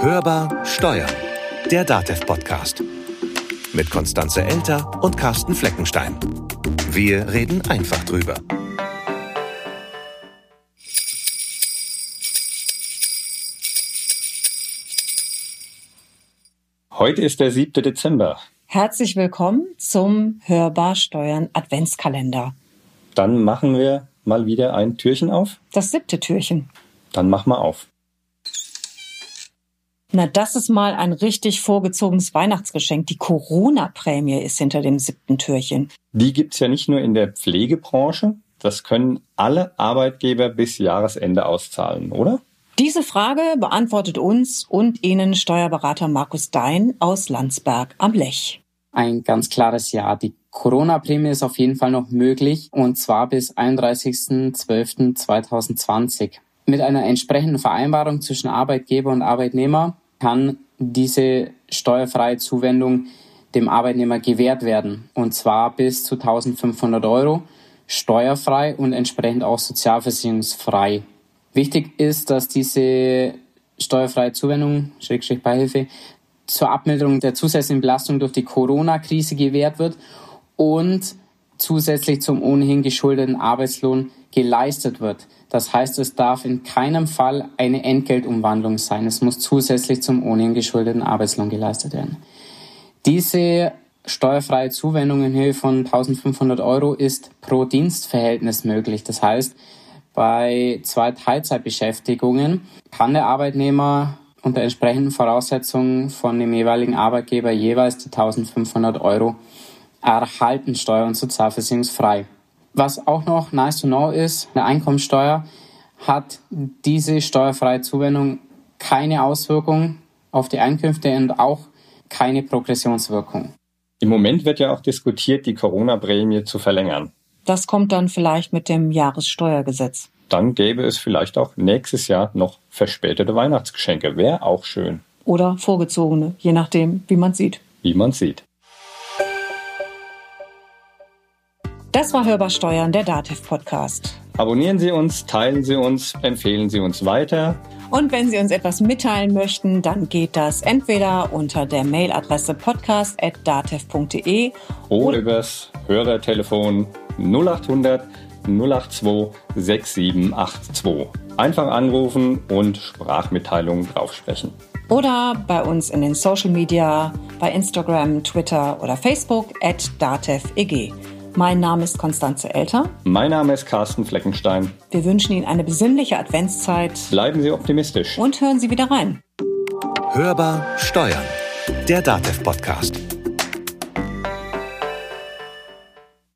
Hörbar Steuern, der DATEV-Podcast. Mit Konstanze Elter und Carsten Fleckenstein. Wir reden einfach drüber. Heute ist der 7. Dezember. Herzlich willkommen zum Hörbar Steuern Adventskalender. Dann machen wir mal wieder ein Türchen auf. Das siebte Türchen. Dann mach mal auf. Na, das ist mal ein richtig vorgezogenes Weihnachtsgeschenk. Die Corona-Prämie ist hinter dem siebten Türchen. Die gibt's ja nicht nur in der Pflegebranche. Das können alle Arbeitgeber bis Jahresende auszahlen, oder? Diese Frage beantwortet uns und Ihnen Steuerberater Markus Dein aus Landsberg am Lech. Ein ganz klares Ja. Die Corona-Prämie ist auf jeden Fall noch möglich und zwar bis 31.12.2020. Mit einer entsprechenden Vereinbarung zwischen Arbeitgeber und Arbeitnehmer kann diese steuerfreie Zuwendung dem Arbeitnehmer gewährt werden. Und zwar bis zu 1500 Euro steuerfrei und entsprechend auch sozialversicherungsfrei. Wichtig ist, dass diese steuerfreie Zuwendung, Schrägstrich Beihilfe, zur Abmilderung der zusätzlichen Belastung durch die Corona-Krise gewährt wird und zusätzlich zum ohnehin geschuldeten Arbeitslohn geleistet wird. Das heißt, es darf in keinem Fall eine Entgeltumwandlung sein. Es muss zusätzlich zum ohnehin geschuldeten Arbeitslohn geleistet werden. Diese steuerfreie Zuwendung in Höhe von 1500 Euro ist pro Dienstverhältnis möglich. Das heißt, bei zwei Teilzeitbeschäftigungen kann der Arbeitnehmer unter entsprechenden Voraussetzungen von dem jeweiligen Arbeitgeber jeweils die 1500 Euro erhalten, steuer- und sozialversicherungsfrei. Was auch noch nice to know ist, eine Einkommensteuer hat diese steuerfreie Zuwendung keine Auswirkung auf die Einkünfte und auch keine Progressionswirkung. Im Moment wird ja auch diskutiert, die Corona-Prämie zu verlängern. Das kommt dann vielleicht mit dem Jahressteuergesetz. Dann gäbe es vielleicht auch nächstes Jahr noch verspätete Weihnachtsgeschenke. Wäre auch schön. Oder vorgezogene, je nachdem, wie man sieht. Wie man sieht. Das war Hörbar Steuern, der Dativ-Podcast. Abonnieren Sie uns, teilen Sie uns, empfehlen Sie uns weiter. Und wenn Sie uns etwas mitteilen möchten, dann geht das entweder unter der Mailadresse podcast.datev.de oder übers Hörertelefon 0800 082 6782. Einfach anrufen und Sprachmitteilungen draufsprechen. Oder bei uns in den Social Media, bei Instagram, Twitter oder Facebook at DATEVEG. Mein Name ist Konstanze Elter. Mein Name ist Carsten Fleckenstein. Wir wünschen Ihnen eine besinnliche Adventszeit. Bleiben Sie optimistisch. Und hören Sie wieder rein. Hörbar Steuern, der DATEV-Podcast.